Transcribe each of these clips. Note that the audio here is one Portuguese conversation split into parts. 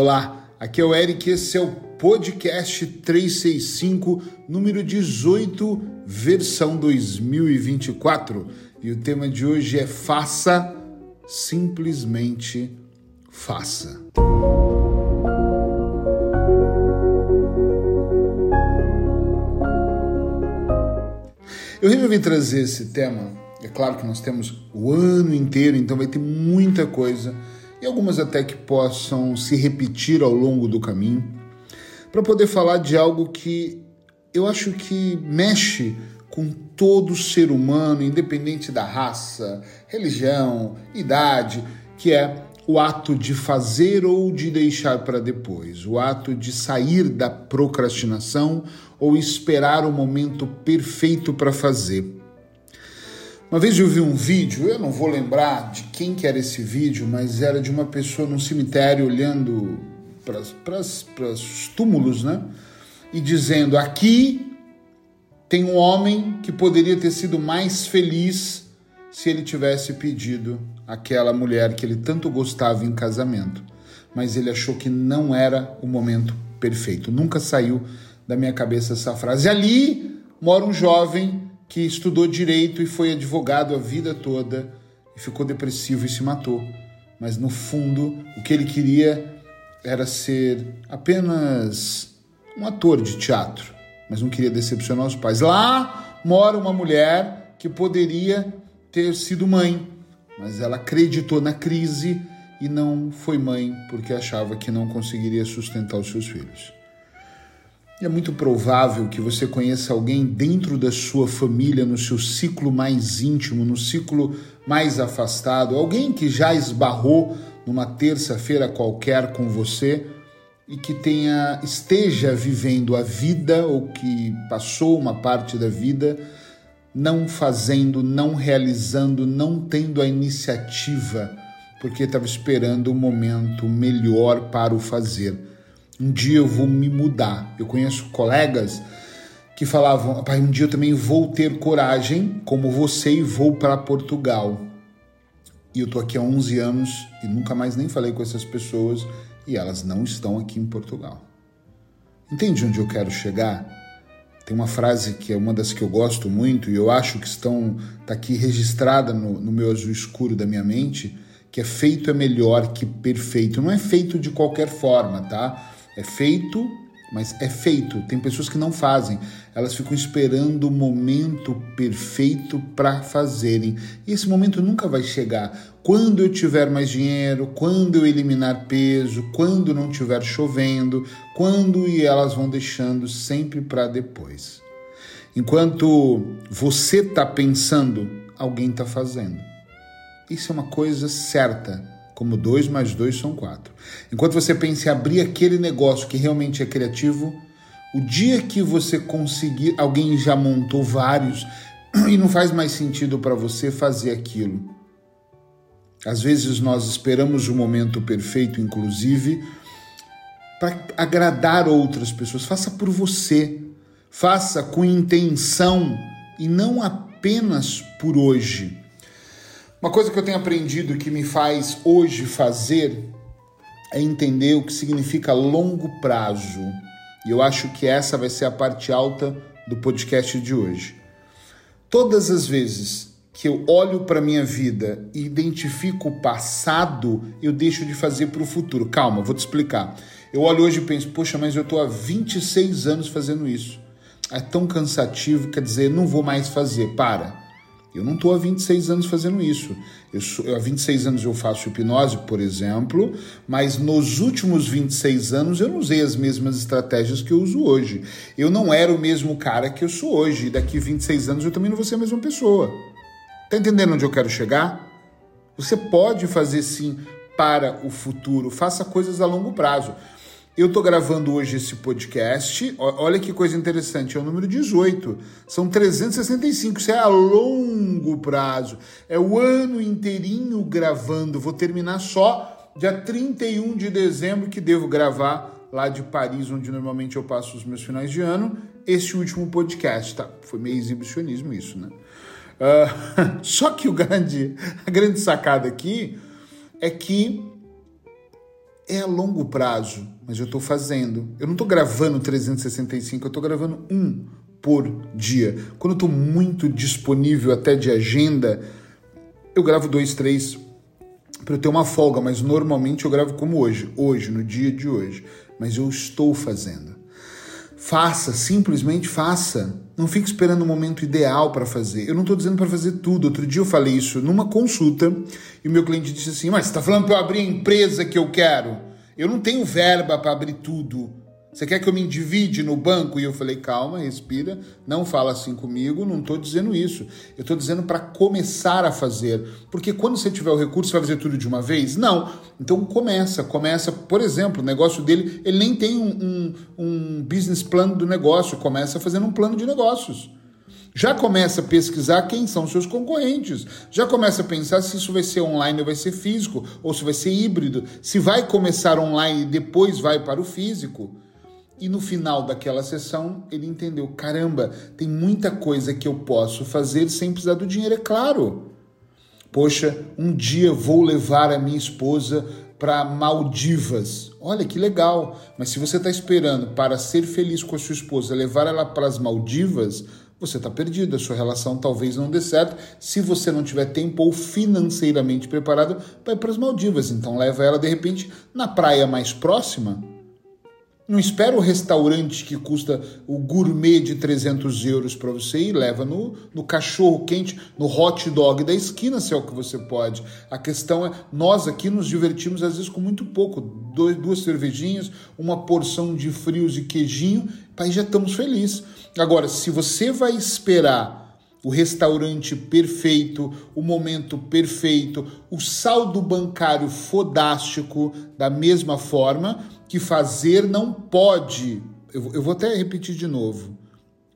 Olá, aqui é o Eric, esse é o podcast 365, número 18, versão 2024. E o tema de hoje é Faça, simplesmente faça. Eu resolvi trazer esse tema. É claro que nós temos o ano inteiro, então vai ter muita coisa e algumas até que possam se repetir ao longo do caminho, para poder falar de algo que eu acho que mexe com todo ser humano, independente da raça, religião, idade, que é o ato de fazer ou de deixar para depois, o ato de sair da procrastinação ou esperar o momento perfeito para fazer. Uma vez eu vi um vídeo, eu não vou lembrar de quem que era esse vídeo, mas era de uma pessoa num cemitério olhando para os túmulos, né? E dizendo: aqui tem um homem que poderia ter sido mais feliz se ele tivesse pedido aquela mulher que ele tanto gostava em casamento, mas ele achou que não era o momento perfeito. Nunca saiu da minha cabeça essa frase. Ali mora um jovem que estudou direito e foi advogado a vida toda e ficou depressivo e se matou. Mas no fundo, o que ele queria era ser apenas um ator de teatro, mas não queria decepcionar os pais. Lá mora uma mulher que poderia ter sido mãe, mas ela acreditou na crise e não foi mãe porque achava que não conseguiria sustentar os seus filhos. É muito provável que você conheça alguém dentro da sua família, no seu ciclo mais íntimo, no ciclo mais afastado, alguém que já esbarrou numa terça-feira qualquer com você e que tenha esteja vivendo a vida ou que passou uma parte da vida não fazendo, não realizando, não tendo a iniciativa, porque estava esperando o um momento melhor para o fazer um dia eu vou me mudar. Eu conheço colegas que falavam, pai, um dia eu também vou ter coragem como você e vou para Portugal. E eu tô aqui há 11 anos e nunca mais nem falei com essas pessoas e elas não estão aqui em Portugal. Entende onde eu quero chegar? Tem uma frase que é uma das que eu gosto muito e eu acho que estão tá aqui registrada no, no meu azul escuro da minha mente, que é feito é melhor que perfeito. Não é feito de qualquer forma, tá? É feito, mas é feito. Tem pessoas que não fazem. Elas ficam esperando o momento perfeito para fazerem. E esse momento nunca vai chegar. Quando eu tiver mais dinheiro, quando eu eliminar peso, quando não estiver chovendo, quando e elas vão deixando sempre para depois. Enquanto você está pensando, alguém está fazendo. Isso é uma coisa certa como 2 mais 2 são 4. Enquanto você pensa em abrir aquele negócio que realmente é criativo, o dia que você conseguir, alguém já montou vários e não faz mais sentido para você fazer aquilo. Às vezes nós esperamos o momento perfeito, inclusive, para agradar outras pessoas. Faça por você. Faça com intenção e não apenas por hoje. Uma coisa que eu tenho aprendido que me faz hoje fazer é entender o que significa longo prazo. E eu acho que essa vai ser a parte alta do podcast de hoje. Todas as vezes que eu olho para minha vida e identifico o passado, eu deixo de fazer para o futuro. Calma, vou te explicar. Eu olho hoje e penso, poxa, mas eu estou há 26 anos fazendo isso. É tão cansativo, quer dizer, não vou mais fazer. Para. Eu não estou há 26 anos fazendo isso. Eu, sou, há 26 anos eu faço hipnose, por exemplo, mas nos últimos 26 anos eu não usei as mesmas estratégias que eu uso hoje. Eu não era o mesmo cara que eu sou hoje. E daqui 26 anos eu também não vou ser a mesma pessoa. Tá entendendo onde eu quero chegar? Você pode fazer sim para o futuro. Faça coisas a longo prazo. Eu estou gravando hoje esse podcast. Olha que coisa interessante, é o número 18. São 365, isso é a longo prazo. É o ano inteirinho gravando. Vou terminar só dia 31 de dezembro, que devo gravar lá de Paris, onde normalmente eu passo os meus finais de ano, esse último podcast. Tá? Foi meio exibicionismo isso, né? Uh, só que o grande, a grande sacada aqui é que é a longo prazo, mas eu estou fazendo. Eu não estou gravando 365, eu estou gravando um por dia. Quando eu estou muito disponível até de agenda, eu gravo dois, três para eu ter uma folga, mas normalmente eu gravo como hoje, hoje, no dia de hoje. Mas eu estou fazendo. Faça, simplesmente faça. Não fique esperando o momento ideal para fazer. Eu não estou dizendo para fazer tudo. Outro dia eu falei isso numa consulta e o meu cliente disse assim: Mas você está falando para eu abrir a empresa que eu quero? Eu não tenho verba para abrir tudo. Você quer que eu me endivide no banco? E eu falei, calma, respira, não fala assim comigo, não estou dizendo isso. Eu estou dizendo para começar a fazer. Porque quando você tiver o recurso, você vai fazer tudo de uma vez? Não. Então começa, começa, por exemplo, o negócio dele, ele nem tem um, um, um business plan do negócio, começa fazendo um plano de negócios. Já começa a pesquisar quem são seus concorrentes. Já começa a pensar se isso vai ser online ou vai ser físico, ou se vai ser híbrido. Se vai começar online e depois vai para o físico. E no final daquela sessão, ele entendeu: caramba, tem muita coisa que eu posso fazer sem precisar do dinheiro, é claro. Poxa, um dia vou levar a minha esposa para Maldivas. Olha que legal. Mas se você está esperando para ser feliz com a sua esposa, levar ela para as Maldivas, você está perdido. A sua relação talvez não dê certo se você não tiver tempo ou financeiramente preparado para ir para as Maldivas. Então leva ela de repente na praia mais próxima não espera o restaurante que custa o gourmet de 300 euros para você ir, leva no, no cachorro quente, no hot dog da esquina, se é o que você pode. A questão é, nós aqui nos divertimos às vezes com muito pouco, dois, duas cervejinhas, uma porção de frios e queijinho, aí já estamos felizes. Agora, se você vai esperar o restaurante perfeito, o momento perfeito, o saldo bancário fodástico da mesma forma, que fazer não pode. Eu, eu vou até repetir de novo.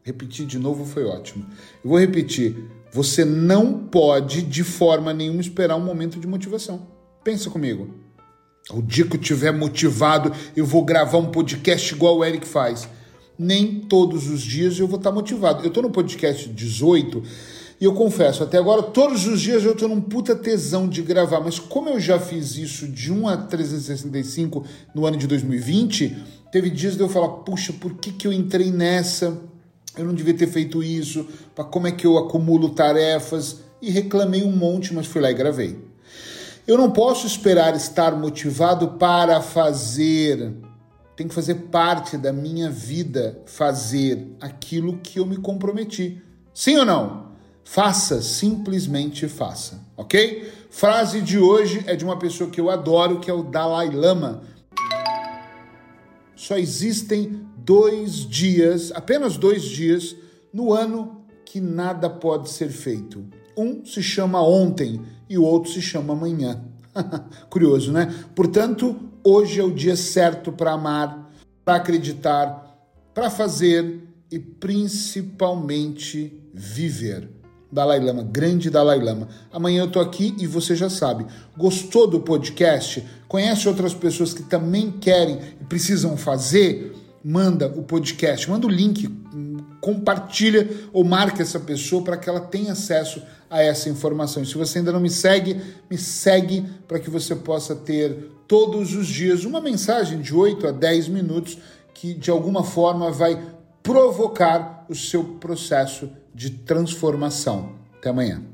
Repetir de novo foi ótimo. Eu vou repetir. Você não pode, de forma nenhuma, esperar um momento de motivação. Pensa comigo. O dia que eu estiver motivado, eu vou gravar um podcast igual o Eric faz. Nem todos os dias eu vou estar motivado. Eu estou no podcast 18 e eu confesso, até agora, todos os dias eu tô num puta tesão de gravar, mas como eu já fiz isso de 1 a 365 no ano de 2020, teve dias de eu falar, puxa, por que, que eu entrei nessa? Eu não devia ter feito isso, para como é que eu acumulo tarefas? E reclamei um monte, mas fui lá e gravei. Eu não posso esperar estar motivado para fazer. Tem que fazer parte da minha vida fazer aquilo que eu me comprometi. Sim ou não? Faça, simplesmente faça, ok? Frase de hoje é de uma pessoa que eu adoro, que é o Dalai Lama. Só existem dois dias, apenas dois dias, no ano que nada pode ser feito. Um se chama ontem e o outro se chama amanhã. Curioso, né? Portanto, hoje é o dia certo para amar, para acreditar, para fazer e principalmente viver. Dalai Lama, grande Dalai Lama. Amanhã eu tô aqui e você já sabe. Gostou do podcast? Conhece outras pessoas que também querem e precisam fazer? Manda o podcast, manda o link, compartilha ou marca essa pessoa para que ela tenha acesso a essa informação. E se você ainda não me segue, me segue para que você possa ter todos os dias uma mensagem de 8 a 10 minutos que de alguma forma vai provocar o seu processo de transformação. Até amanhã.